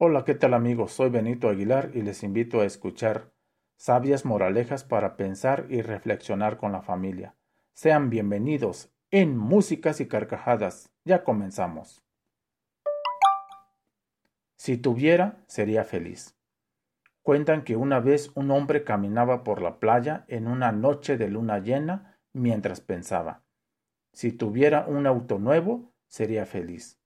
Hola, ¿qué tal amigos? Soy Benito Aguilar y les invito a escuchar sabias moralejas para pensar y reflexionar con la familia. Sean bienvenidos en Músicas y Carcajadas. Ya comenzamos. Si tuviera, sería feliz. Cuentan que una vez un hombre caminaba por la playa en una noche de luna llena mientras pensaba, si tuviera un auto nuevo, sería feliz.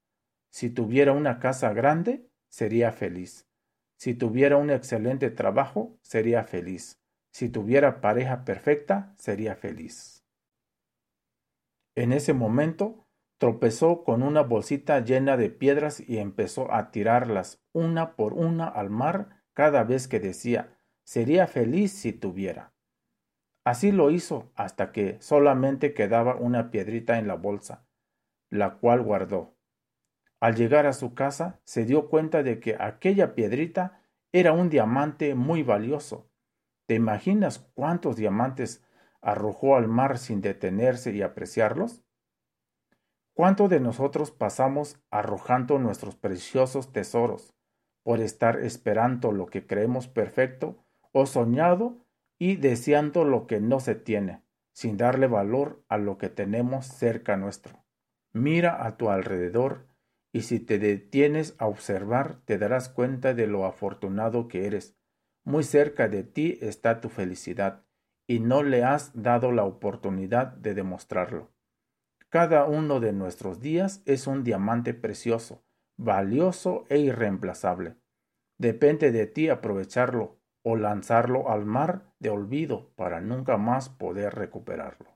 Si tuviera una casa grande, sería feliz. Si tuviera un excelente trabajo, sería feliz. Si tuviera pareja perfecta, sería feliz. En ese momento, tropezó con una bolsita llena de piedras y empezó a tirarlas una por una al mar cada vez que decía, sería feliz si tuviera. Así lo hizo hasta que solamente quedaba una piedrita en la bolsa, la cual guardó. Al llegar a su casa, se dio cuenta de que aquella piedrita era un diamante muy valioso. ¿Te imaginas cuántos diamantes arrojó al mar sin detenerse y apreciarlos? ¿Cuánto de nosotros pasamos arrojando nuestros preciosos tesoros por estar esperando lo que creemos perfecto o soñado y deseando lo que no se tiene, sin darle valor a lo que tenemos cerca nuestro? Mira a tu alrededor y si te detienes a observar te darás cuenta de lo afortunado que eres. Muy cerca de ti está tu felicidad, y no le has dado la oportunidad de demostrarlo. Cada uno de nuestros días es un diamante precioso, valioso e irreemplazable. Depende de ti aprovecharlo o lanzarlo al mar de olvido para nunca más poder recuperarlo.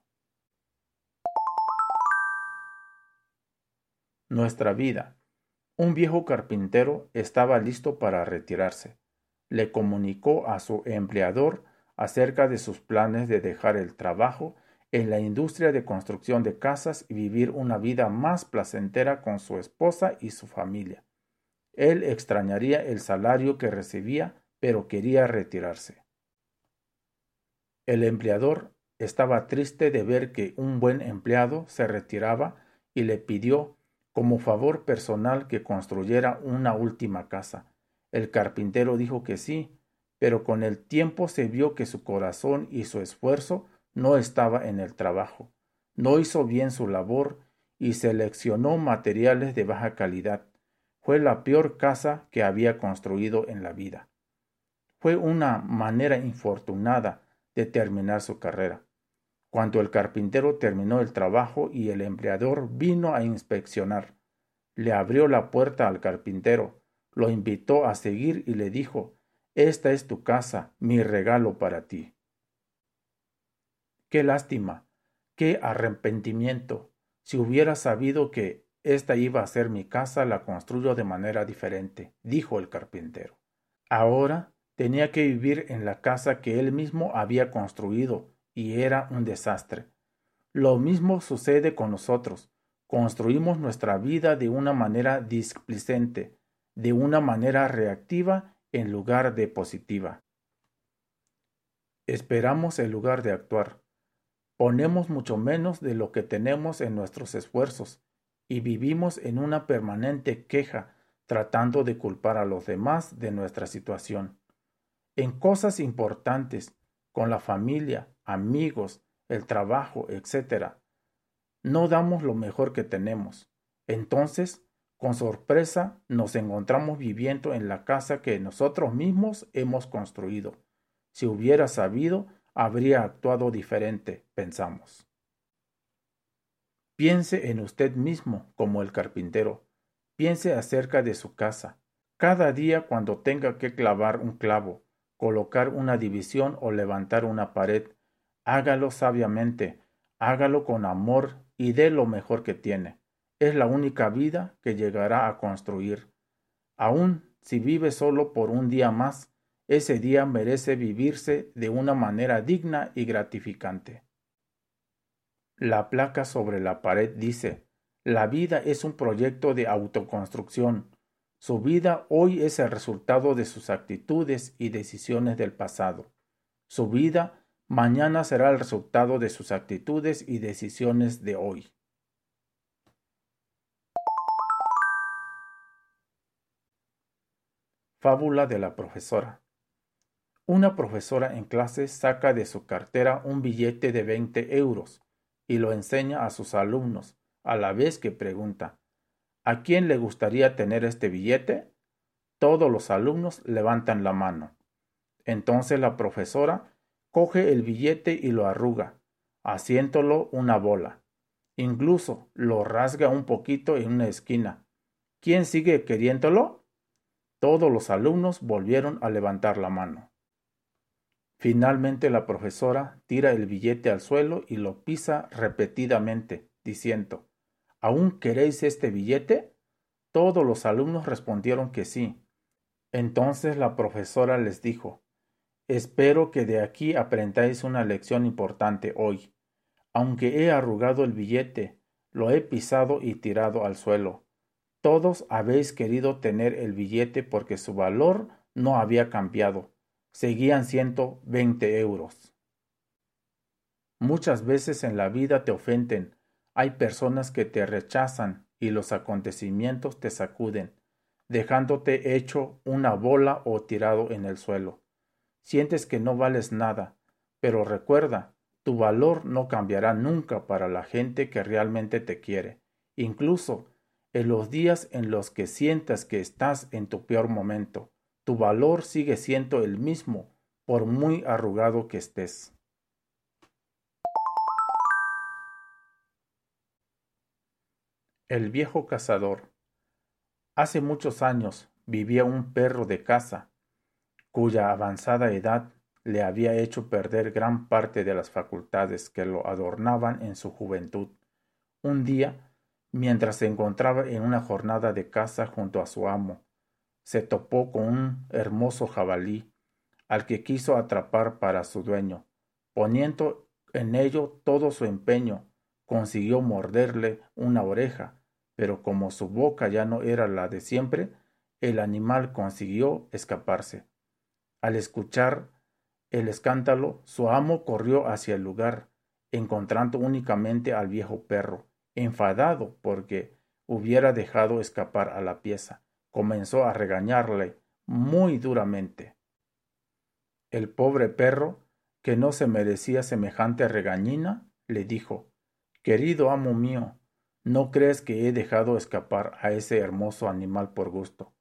Nuestra vida. Un viejo carpintero estaba listo para retirarse. Le comunicó a su empleador acerca de sus planes de dejar el trabajo en la industria de construcción de casas y vivir una vida más placentera con su esposa y su familia. Él extrañaría el salario que recibía, pero quería retirarse. El empleador estaba triste de ver que un buen empleado se retiraba y le pidió como favor personal que construyera una última casa. El carpintero dijo que sí, pero con el tiempo se vio que su corazón y su esfuerzo no estaba en el trabajo. No hizo bien su labor y seleccionó materiales de baja calidad. Fue la peor casa que había construido en la vida. Fue una manera infortunada de terminar su carrera. Cuando el carpintero terminó el trabajo y el empleador vino a inspeccionar, le abrió la puerta al carpintero, lo invitó a seguir y le dijo, Esta es tu casa, mi regalo para ti. Qué lástima, qué arrepentimiento. Si hubiera sabido que esta iba a ser mi casa, la construyo de manera diferente, dijo el carpintero. Ahora tenía que vivir en la casa que él mismo había construido, y era un desastre. Lo mismo sucede con nosotros. Construimos nuestra vida de una manera displicente, de una manera reactiva en lugar de positiva. Esperamos en lugar de actuar. Ponemos mucho menos de lo que tenemos en nuestros esfuerzos y vivimos en una permanente queja tratando de culpar a los demás de nuestra situación. En cosas importantes, con la familia, amigos, el trabajo, etc. No damos lo mejor que tenemos. Entonces, con sorpresa, nos encontramos viviendo en la casa que nosotros mismos hemos construido. Si hubiera sabido, habría actuado diferente, pensamos. Piense en usted mismo como el carpintero. Piense acerca de su casa. Cada día cuando tenga que clavar un clavo, colocar una división o levantar una pared, Hágalo sabiamente, hágalo con amor y dé lo mejor que tiene. Es la única vida que llegará a construir. Aun si vive solo por un día más, ese día merece vivirse de una manera digna y gratificante. La placa sobre la pared dice, la vida es un proyecto de autoconstrucción. Su vida hoy es el resultado de sus actitudes y decisiones del pasado. Su vida mañana será el resultado de sus actitudes y decisiones de hoy. Fábula de la profesora. Una profesora en clase saca de su cartera un billete de 20 euros y lo enseña a sus alumnos, a la vez que pregunta ¿A quién le gustaría tener este billete? Todos los alumnos levantan la mano. Entonces la profesora coge el billete y lo arruga, haciéndolo una bola. Incluso lo rasga un poquito en una esquina. ¿Quién sigue queriéndolo? Todos los alumnos volvieron a levantar la mano. Finalmente la profesora tira el billete al suelo y lo pisa repetidamente, diciendo ¿Aún queréis este billete? Todos los alumnos respondieron que sí. Entonces la profesora les dijo Espero que de aquí aprendáis una lección importante hoy. Aunque he arrugado el billete, lo he pisado y tirado al suelo. Todos habéis querido tener el billete porque su valor no había cambiado. Seguían siendo veinte euros. Muchas veces en la vida te ofenden. Hay personas que te rechazan y los acontecimientos te sacuden, dejándote hecho una bola o tirado en el suelo. Sientes que no vales nada, pero recuerda, tu valor no cambiará nunca para la gente que realmente te quiere. Incluso en los días en los que sientas que estás en tu peor momento, tu valor sigue siendo el mismo, por muy arrugado que estés. El viejo cazador. Hace muchos años vivía un perro de caza, cuya avanzada edad le había hecho perder gran parte de las facultades que lo adornaban en su juventud. Un día mientras se encontraba en una jornada de caza junto a su amo. Se topó con un hermoso jabalí, al que quiso atrapar para su dueño. Poniendo en ello todo su empeño, consiguió morderle una oreja, pero como su boca ya no era la de siempre, el animal consiguió escaparse. Al escuchar el escándalo, su amo corrió hacia el lugar, encontrando únicamente al viejo perro, enfadado porque hubiera dejado escapar a la pieza, comenzó a regañarle muy duramente. El pobre perro, que no se merecía semejante regañina, le dijo Querido amo mío, ¿no crees que he dejado escapar a ese hermoso animal por gusto?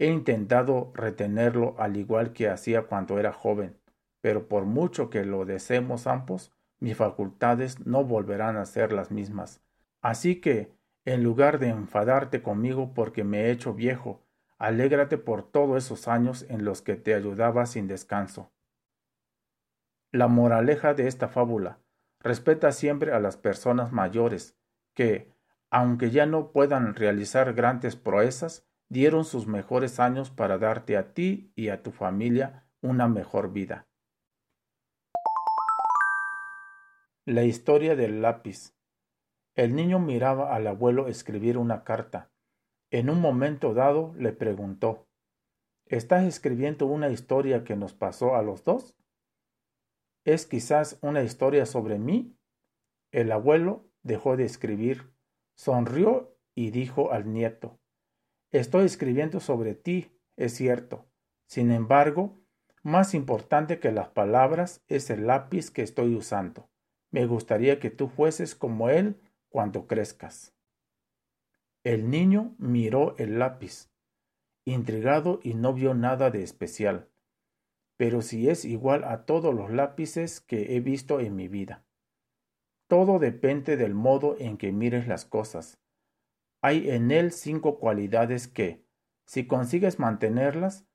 He intentado retenerlo al igual que hacía cuando era joven, pero por mucho que lo deseemos ambos, mis facultades no volverán a ser las mismas. Así que, en lugar de enfadarte conmigo porque me he hecho viejo, alégrate por todos esos años en los que te ayudaba sin descanso. La moraleja de esta fábula respeta siempre a las personas mayores, que, aunque ya no puedan realizar grandes proezas, dieron sus mejores años para darte a ti y a tu familia una mejor vida. La historia del lápiz. El niño miraba al abuelo escribir una carta. En un momento dado le preguntó ¿Estás escribiendo una historia que nos pasó a los dos? ¿Es quizás una historia sobre mí? El abuelo dejó de escribir, sonrió y dijo al nieto Estoy escribiendo sobre ti, es cierto. Sin embargo, más importante que las palabras es el lápiz que estoy usando. Me gustaría que tú fueses como él cuando crezcas. El niño miró el lápiz, intrigado y no vio nada de especial, pero si es igual a todos los lápices que he visto en mi vida. Todo depende del modo en que mires las cosas. Hay en él cinco cualidades que, si consigues mantenerlas,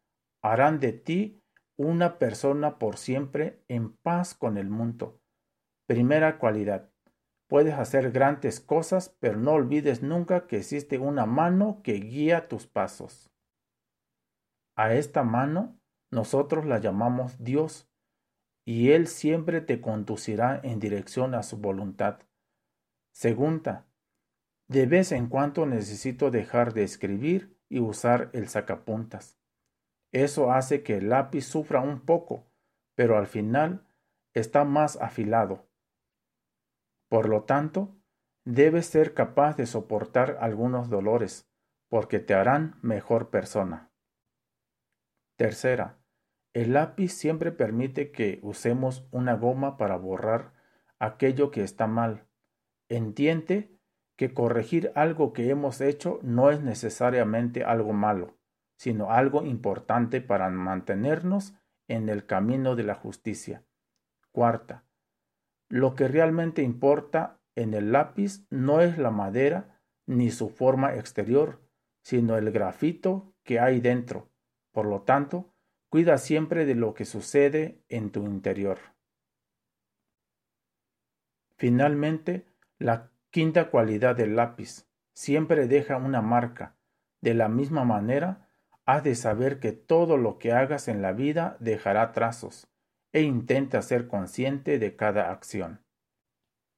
harán de ti una persona por siempre en paz con el mundo. Primera cualidad. Puedes hacer grandes cosas, pero no olvides nunca que existe una mano que guía tus pasos. A esta mano nosotros la llamamos Dios, y Él siempre te conducirá en dirección a su voluntad. Segunda, de vez en cuando necesito dejar de escribir y usar el sacapuntas. Eso hace que el lápiz sufra un poco, pero al final está más afilado por lo tanto, debes ser capaz de soportar algunos dolores, porque te harán mejor persona. Tercera, el lápiz siempre permite que usemos una goma para borrar aquello que está mal. Entiende que corregir algo que hemos hecho no es necesariamente algo malo, sino algo importante para mantenernos en el camino de la justicia. Cuarta, lo que realmente importa en el lápiz no es la madera ni su forma exterior, sino el grafito que hay dentro. Por lo tanto, cuida siempre de lo que sucede en tu interior. Finalmente, la quinta cualidad del lápiz siempre deja una marca. De la misma manera, has de saber que todo lo que hagas en la vida dejará trazos e intenta ser consciente de cada acción.